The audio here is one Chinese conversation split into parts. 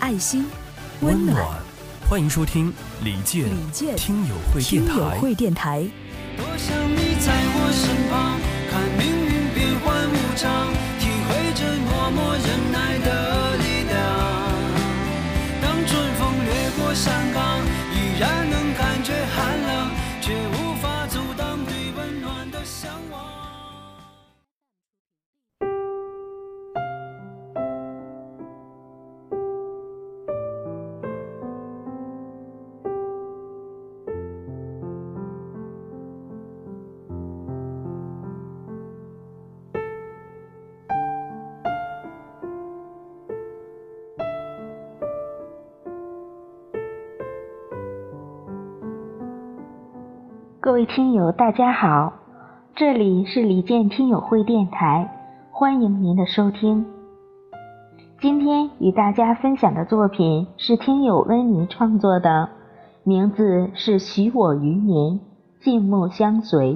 爱心，温暖。欢迎收听李健李健听友会电台。友会电台。多想你在我身旁，看命运变幻无常，体会着默默忍耐的力量。当春风掠过山岗，各位听友，大家好，这里是李健听友会电台，欢迎您的收听。今天与大家分享的作品是听友温妮创作的，名字是《许我与您，静默相随》。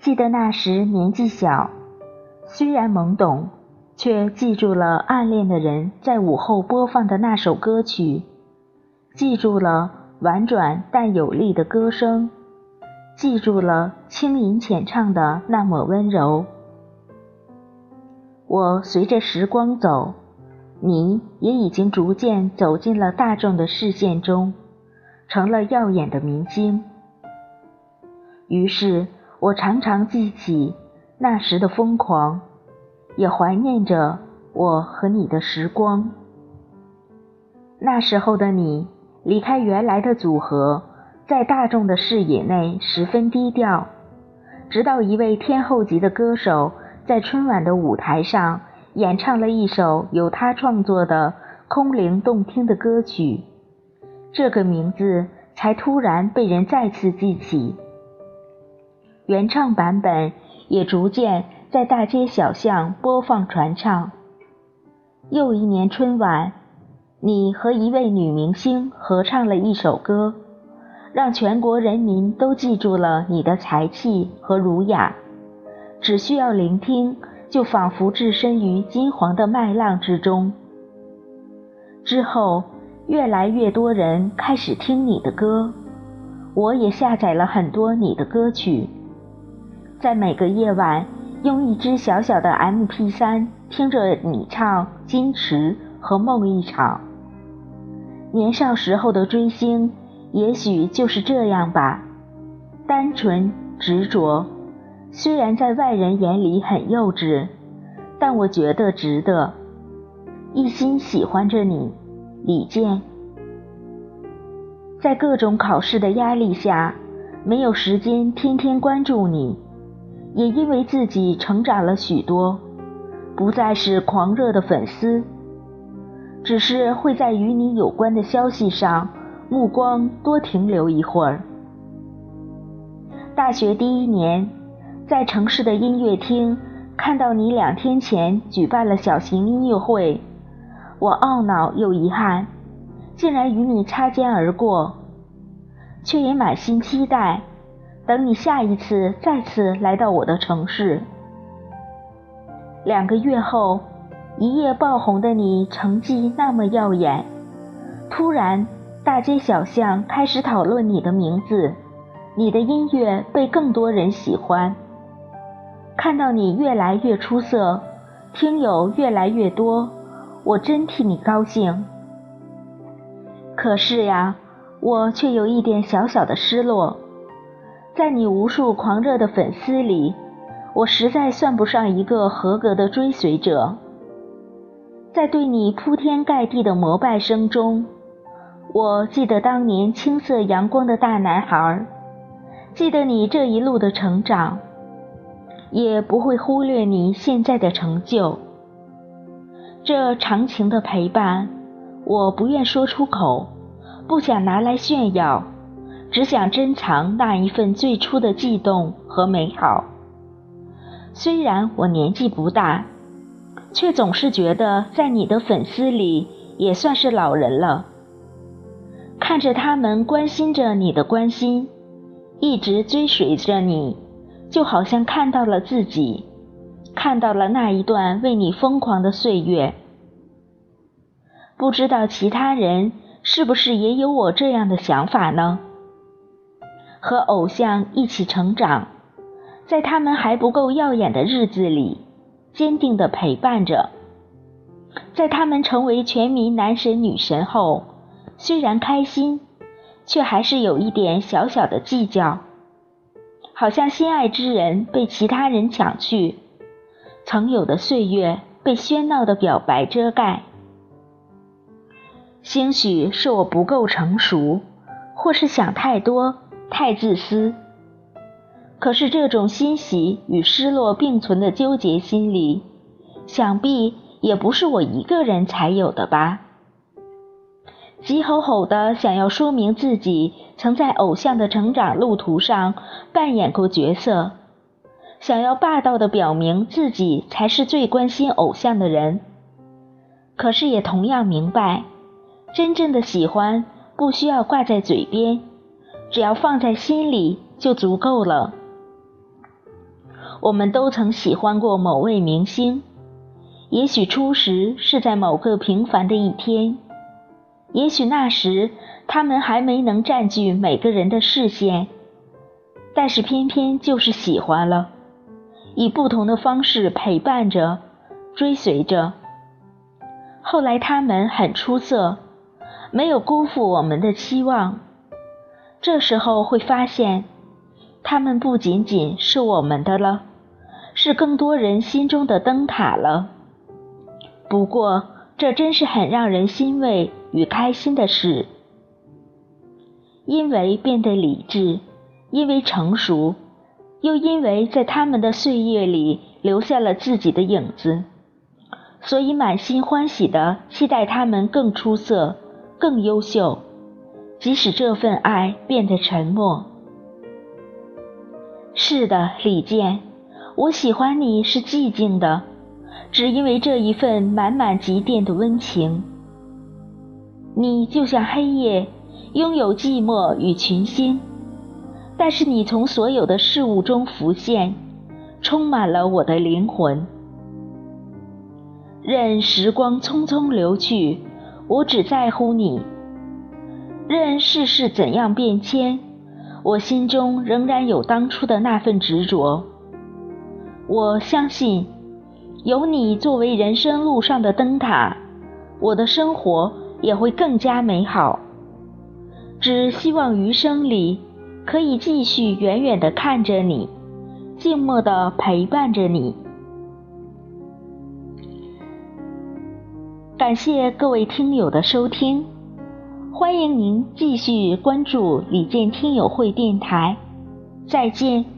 记得那时年纪小，虽然懵懂，却记住了暗恋的人在午后播放的那首歌曲，记住了。婉转但有力的歌声，记住了轻吟浅唱的那抹温柔。我随着时光走，你也已经逐渐走进了大众的视线中，成了耀眼的明星。于是我常常记起那时的疯狂，也怀念着我和你的时光。那时候的你。离开原来的组合，在大众的视野内十分低调，直到一位天后级的歌手在春晚的舞台上演唱了一首由他创作的空灵动听的歌曲，这个名字才突然被人再次记起。原唱版本也逐渐在大街小巷播放传唱。又一年春晚。你和一位女明星合唱了一首歌，让全国人民都记住了你的才气和儒雅。只需要聆听，就仿佛置身于金黄的麦浪之中。之后，越来越多人开始听你的歌，我也下载了很多你的歌曲，在每个夜晚，用一只小小的 MP3 听着你唱《矜持》和《梦一场》。年少时候的追星，也许就是这样吧，单纯执着。虽然在外人眼里很幼稚，但我觉得值得。一心喜欢着你，李健。在各种考试的压力下，没有时间天天关注你，也因为自己成长了许多，不再是狂热的粉丝。只是会在与你有关的消息上，目光多停留一会儿。大学第一年，在城市的音乐厅看到你两天前举办了小型音乐会，我懊恼又遗憾，竟然与你擦肩而过，却也满心期待，等你下一次再次来到我的城市。两个月后。一夜爆红的你，成绩那么耀眼，突然大街小巷开始讨论你的名字，你的音乐被更多人喜欢。看到你越来越出色，听友越来越多，我真替你高兴。可是呀，我却有一点小小的失落，在你无数狂热的粉丝里，我实在算不上一个合格的追随者。在对你铺天盖地的膜拜声中，我记得当年青涩阳光的大男孩，记得你这一路的成长，也不会忽略你现在的成就。这长情的陪伴，我不愿说出口，不想拿来炫耀，只想珍藏那一份最初的悸动和美好。虽然我年纪不大，却总是觉得在你的粉丝里也算是老人了。看着他们关心着你的关心，一直追随着你，就好像看到了自己，看到了那一段为你疯狂的岁月。不知道其他人是不是也有我这样的想法呢？和偶像一起成长，在他们还不够耀眼的日子里，坚定的陪伴着；在他们成为全民男神女神后。虽然开心，却还是有一点小小的计较，好像心爱之人被其他人抢去，曾有的岁月被喧闹的表白遮盖。兴许是我不够成熟，或是想太多、太自私。可是这种欣喜与失落并存的纠结心理，想必也不是我一个人才有的吧。急吼吼的想要说明自己曾在偶像的成长路途上扮演过角色，想要霸道的表明自己才是最关心偶像的人。可是也同样明白，真正的喜欢不需要挂在嘴边，只要放在心里就足够了。我们都曾喜欢过某位明星，也许初时是在某个平凡的一天。也许那时他们还没能占据每个人的视线，但是偏偏就是喜欢了，以不同的方式陪伴着、追随着。后来他们很出色，没有辜负我们的期望。这时候会发现，他们不仅仅是我们的了，是更多人心中的灯塔了。不过，这真是很让人欣慰。与开心的事，因为变得理智，因为成熟，又因为在他们的岁月里留下了自己的影子，所以满心欢喜的期待他们更出色、更优秀，即使这份爱变得沉默。是的，李健，我喜欢你是寂静的，只因为这一份满满积淀的温情。你就像黑夜，拥有寂寞与群星，但是你从所有的事物中浮现，充满了我的灵魂。任时光匆匆流去，我只在乎你。任世事怎样变迁，我心中仍然有当初的那份执着。我相信，有你作为人生路上的灯塔，我的生活。也会更加美好。只希望余生里可以继续远远的看着你，静默的陪伴着你。感谢各位听友的收听，欢迎您继续关注李健听友会电台，再见。